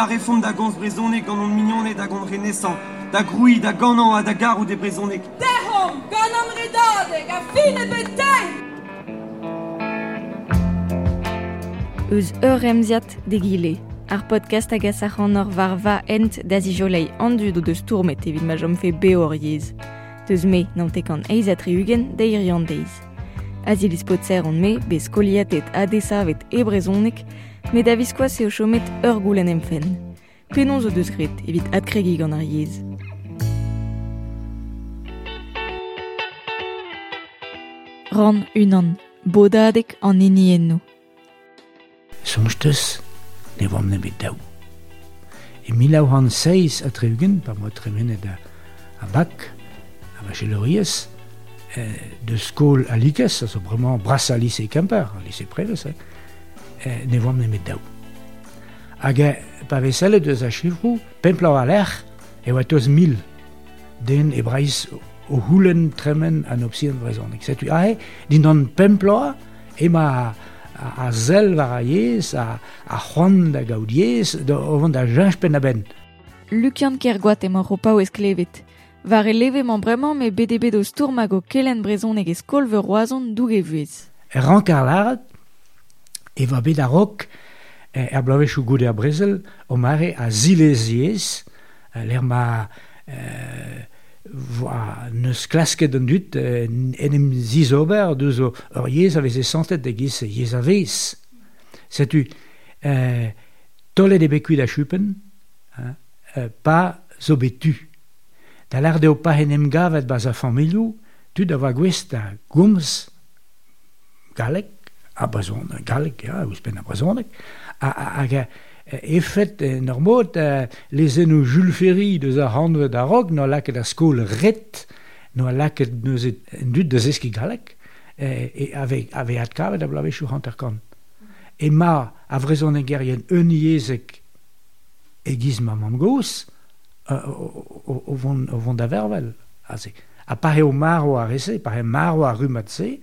derchel a refond da gons brezonek gant an mignonnet da gant renesan, da groui, da ganan a da garou de brezonek. Dehom, gant an redadeg, a fin e! Eus ur emziat de gile. Ar podcast hag asachan or var va ent da zijolei andu do deus tourmet evit ma jom fe beor yez. Deus me nantek an eiz atriugen da irian deiz. Azilis potzer an me bez koliatet adesavet e brezonek, met da viskoa se o chomet ur goulen emfen. Penon zo deus gret evit adkregi gant ar yez. Ran unan, bodadek an eni enno. Soms ne vam ne bet daou. E milau han seiz a treugen, pa moa tremenet a, a bak, a vacheloriez, de skol a likes, a bremañ bras a lise kemper, a lise preves, eh, eh, ne voam nemet daou. Hag e, pa vesele deus a chivrou, pemplau a l'er, e oa toz mil den e braiz o houlen tremen an opsien vrezon. Ek setu ahe, din an pemploa, ema a, a a zel var a yez, a, a c'hoan da gaudiez, da ovan da jenj pen a ben. Lukian kergoat emañ ropao esklevet. Var e leve man bremañ me BDB do stourmag o kelen brezon ege skol ve roazon doug e vuez. E rank ar laret, e va bet a rok, e, er blavechou goude a brezel, o mare a zilez yez, e, l'er ma e, voa neus klasket an dut, e, en em ziz ober, deus o ur yez a veze santet de giz yez a vez. Setu, e, tolet e bekuit a chupen, hein, e, pa zo betu. Da lar deo en em gavet baz a familiou, tu da va gwest a gomz galek, a bazon, galek, ja, ouz pen a bazonek, hag a, effet normot lezen Jules Ferry deus a handwe da rog, no laket a skol ret, no laket neus et dut deus eski galek, e ave, ave at kavet a blavechou hanter kan. E ma a vrezon e gerien un yezek e gizma mam gos, Euh, au, vent d'Avervel. A pare o mar o arese, pare mar o arrumatse,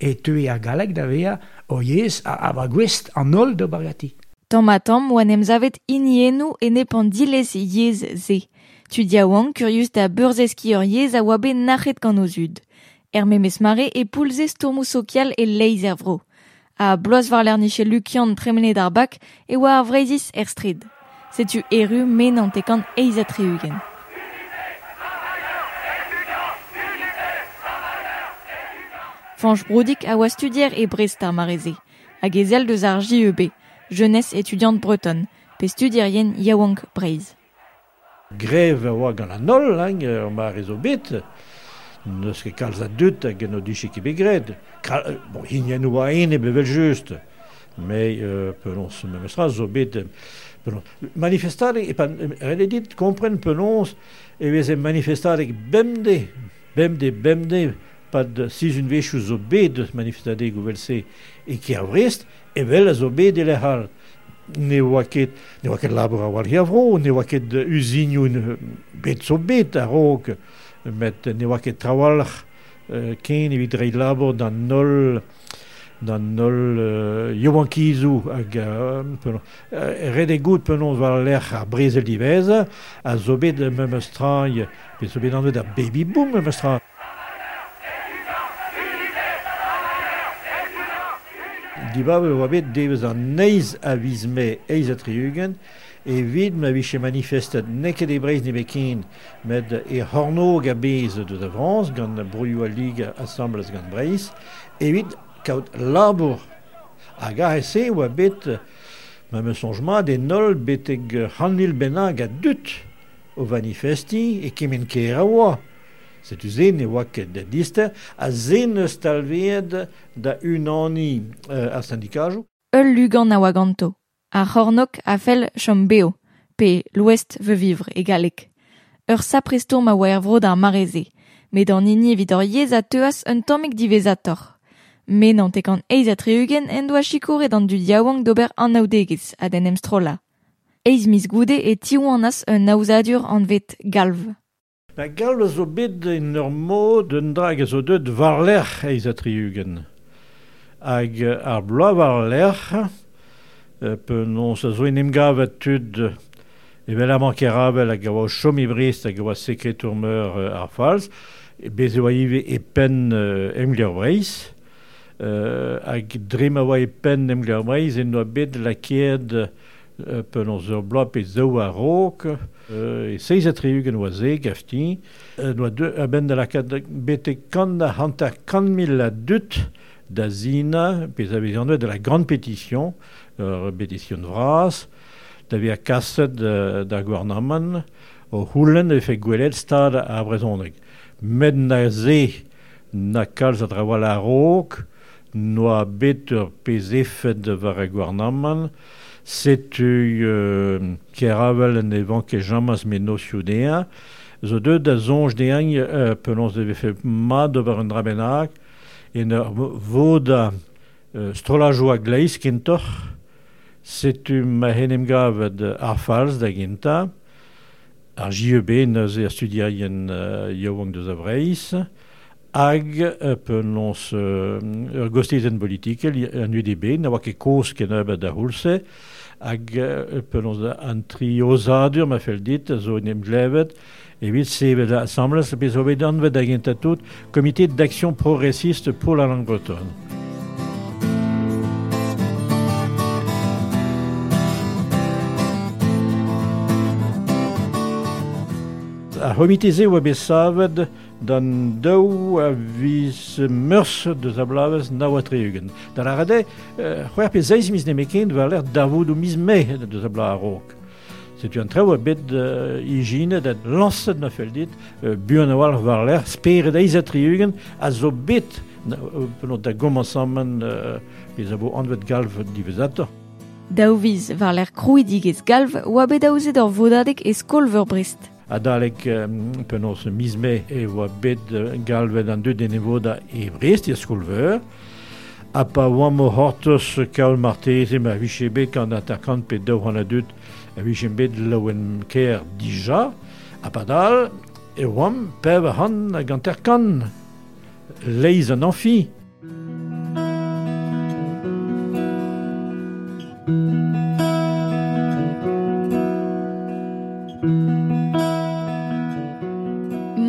et tu a galek d'avea o yes a avagwest an ol de bargati. Tamatam oanem zavet inienu e nepan diles yez ze. Tu diawang curius da burzeskior yez a wabe naret kan o zud. Erme mesmare e pulze stourmousokial e leizervro. A bloaz varler niche lukian tremene darbak e oa ar vreizis er strid. Zet u eru menantekan eizatreugen. Fange Brodik a studier mareze, hag e zel deus ar JEB, jeunesse étudiante bretonne, pe studierien yaouank breiz. Greve oa gant la nol, lang, hein, euh, bet, neus ket kalz a hag ki begred. Euh, bon, oa bevel just, euh, pelon se memestra zo bet, Manifestarek, e redit, kompren penons, e vez e manifestarek bemde, bemde, bemde, pad si un vechou zo bet manifestade gouvel se, e ki a vrest, e vel a zo bet e le hal. Ne oa ket, ne oa ket labor a war hiavro, ne oa ket usinioun bet zo bet a rog, met ne oa ket trawalc'h, ken evit rei labor dan nol, d'an nol euh, Yoankizu hag uh, uh, rede gout penon war l'erch ar brezel divez a zo bet me mestrañ pe zo bet an da baby boom me mestrañ Diba oa bet devez an neiz a vizme eiz a triugen vid ma vise manifestet neket e brez ne bekin med e hornog a bez de da Vrans gant broioù a lig assembles gant brez evit kaout labour. Hag a se oa bet, ma me sonjma, de nol beteg hanil benag a dut o vanifesti e kemen ke a oa. Setu zen e oa ket da diste, a zen eus talved da unani euh, a syndikajou. Eul lugan a waganto, a c'hornok a fel chom beo, pe l'ouest veut vivre e galek. Ur sapristom a oa er vro ar mareze, met an ini evidor yez a teuas un tomik divezator. menant e kan eiz a treugen en doa chikoret an du diawang d'ober an naudegez a den emstrola. Eiz mis goude e tiwanas un naouzadur an vet galv. Da galv zo bet en ur mod un drag zo deud war lec'h eiz a treugen. Hag ar bloa war lec'h, pe non sa zo en em gavet tud evel a mankeravel hag a oa chomi brist hag a oa meur ar falz, e bezo a ive e pen uh, em Euh, hag dremawai pen nem gawai zen noa bet lakied euh, pen on ur bloa pe zeu a rok euh, e seiz a treugen oa ze gafti noa de a ben da lakad bete kan da hanta kan mil la dut da zina pe za de la grande pétition pétition vras da via kasset da o houlen efe gwelet stad a brezonreg. Med na ze na kalz a a rok, noa betur pez efet da vare gwarnamman, setu euh, ker en evan ket jamaz me nosioù dea, zo deud da zonj deañ euh, pelons de vefe ma da var un drabenag, en ur vo da euh, strolajo a gleiz kentor, setu ma henem gavet ar falz da genta, ar JEB neuze ar studiaien euh, deus hag uh, penons uh, ur gostezen politikel an UDB, na oa ket koz ken ebet da houlse, hag penons an triozadur ma fel dit, zo en em glevet, evit sevet assembles, bez ovet anvet da genta tout, comité d'action progressiste pour la langue bretonne. a homiteze oa bet savet dan daou a viz meurs deus a blavez na oa treugen. Da la rade, euh, c'hwer pe zeiz miz nemeken va l'air davout o miz me deus a blavez a rok. Setu an treo a bet euh, ijine dat lanset na fel dit euh, buan a oal var l'air speret eiz a treugen a zo bet penot da gomansamman euh, pez a bo anvet galv divezator. Daouviz var l'air krouidig ez galv oa bet daouzet ur vodadik ez kolver brist. adalek um, penos mizme e oa bet galvet an deud enevo da e brest e skolveur. A pa oa mo hortos kaol martez e ma vichebe kan atakant pe daou an a deud bet laouen ker dija. A pa dal e oam pev a han a ganter kan leiz an amphi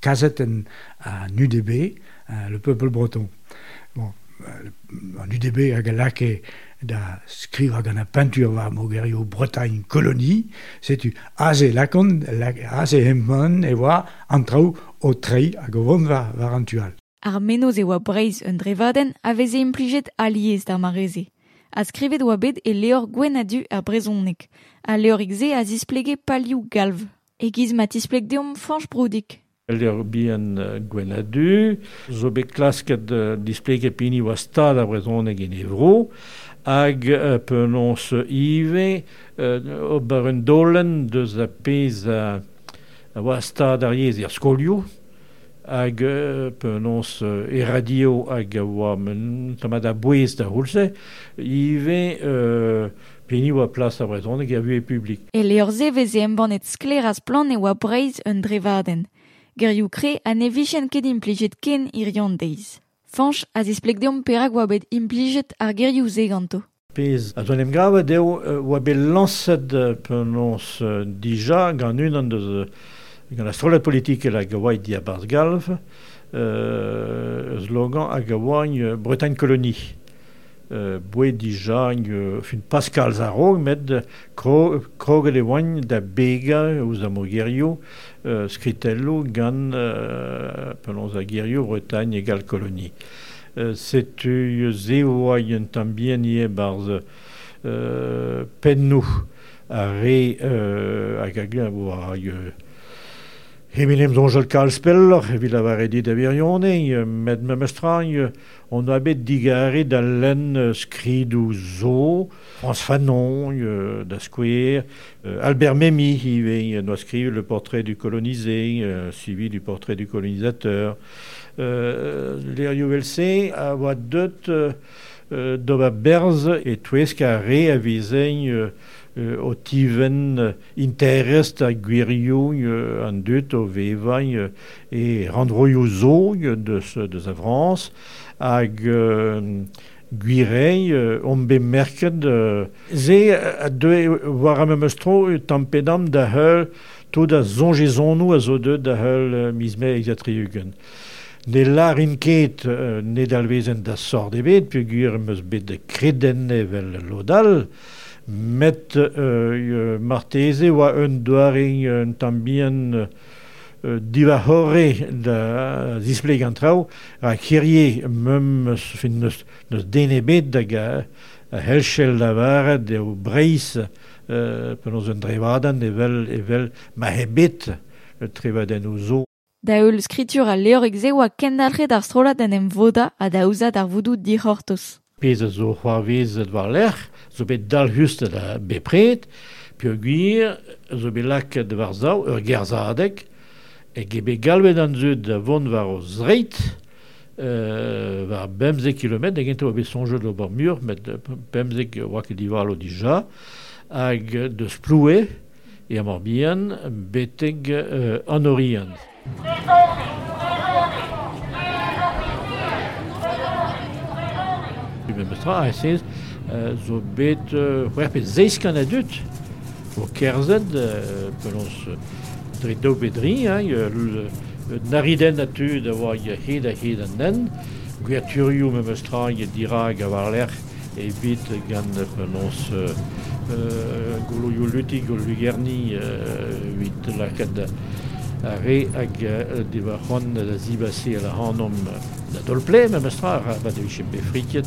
kazet en a UDB, le peuple breton. Bon, en UDB a galake da skriv hag an a pentur war mogerio Bretagne colonie, setu aze lakon, la, aze hemman e oa an trao o trei hag o vont war, war an tual. Ar menoz e oa breiz un drevaden a veze implijet aliez d'ar mareze. A skrivet oa bet e leor gwenadu ar brezonnek, a leorik ze a zisplege palioù galv. Egiz ma tispleg deom fanch broudik. Ler bihan gwenadu zo bet klasket uh, displeget pini oa stad a brezhoneg en evro, hag uh, penons ive, uh, ober un dolen deus a pez a oa stad ar yez er skolio, hag penons e radio hag oa tamad a bouez da houlse, ive peni oa plas a brezhoneg a vue publik. E leorze veze embanet skler as plan e oa breiz un drevaden. gerioù kre a ne vichen ket implijet ken ir yon deiz. Fanch a zesplek deom perak oa bet implijet ar gerioù ze ganto. Pez a zonem gavet eo oa bet lancet penons dija gant un an deus gant la strolet politik e la gawai di a Bars Galv, euh, slogan a gawai Bretagne colonie. euh, boe dija euh, fin Pascal Zarog met euh, kro, krogel e oan da bega ouz da mogerio Euh, Scritello, Gann, euh, appelons à Guerriot, Bretagne, égale colonie. Euh, Setu zeoaien tambienie barz pennu a re a gaglin oa Heminem zonjel kalspellor, evit a vare dit a virionne, med me mestrang, on a bet digare da len skridou zo, France Fanon, euh, da skouer, euh, Albert Memmi, vient nous écrire le portrait du colonisé, suivi du portrait du colonisateur. Euh, L'Erio VLC a voit deux euh, doba berz et tuesca re a visein euh, euh, o tiven euh, interest a gwirioù euh, an dut o vevañ euh, e randroioù zo deus, deus avrans hag euh, gwirei euh, on bet merket euh, ze a deue war am eustro tampedam da heul to da zongezonou a zo deut da heul euh, mizme exatriugen. ne lar in ket euh, ne dalvezen da sort ebet, pe gwir meus bet de kreden evel lodal, met euh, marteze oa un doaring un tambien euh, diva horre da zispleg an trao a kirie mem fin neus, neus denebet da ga a helchel da vare de o breiz euh, penaos un drevadan evel, evel ma hebet trevaden o zo Da eul skritur a leorek egze oa kendalre d'ar strola den em voda a daouzad ar voudou dihortoz. pezh zo c'hoarvezet war lec'h, zo bet dal just da bepret, pio gwir zo bet laket war zao ur gerzadek, e gebe galvet an zud da vont war o zreit, euh, war bemze kilomet, da gento bet sonjet lo bar mur, met bemze oa ket divalo dija, hag deus ploue, e a morbihan, beteg euh, an orien. betra a sez zo bet c'hwerpet zeiskan a dut o kerzed pelons dre dao bedri nariden a tu da oa hed a hed an den gwerturioù me mestra ya dira a war l'er e bit gant pelons golo yo luti golo lugerni vit lakad a re hag devar c'hoant da zibase a la hanom da dolple, me mestra a rabat e be befriket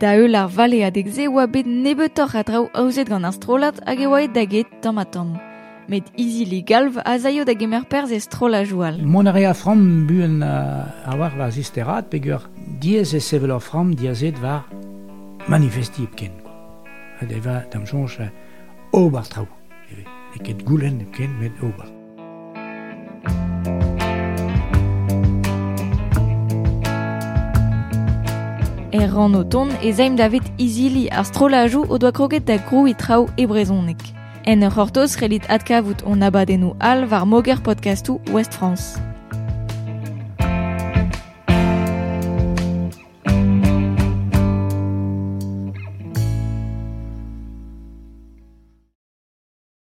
daeul ar valeadek-se oa bet nebetor a draou aouzet gant ar strolat hag e oa daget tam a tam. Met izili galv a zaio da gemer perz e strola joal. Mon a rea fram buen uh, a war war zisterat peogwir diez e sevel ar fram diazet war manifesti epken. Ad deva dam jonch uh, obar. Eket goulen epken met ober. E ran o ton e zaim davet izili ar strolajou o doa kroget da grou e trao e brezonek. En ur c'hortoz relit adkavout on abadennou al var moger podcastou West France.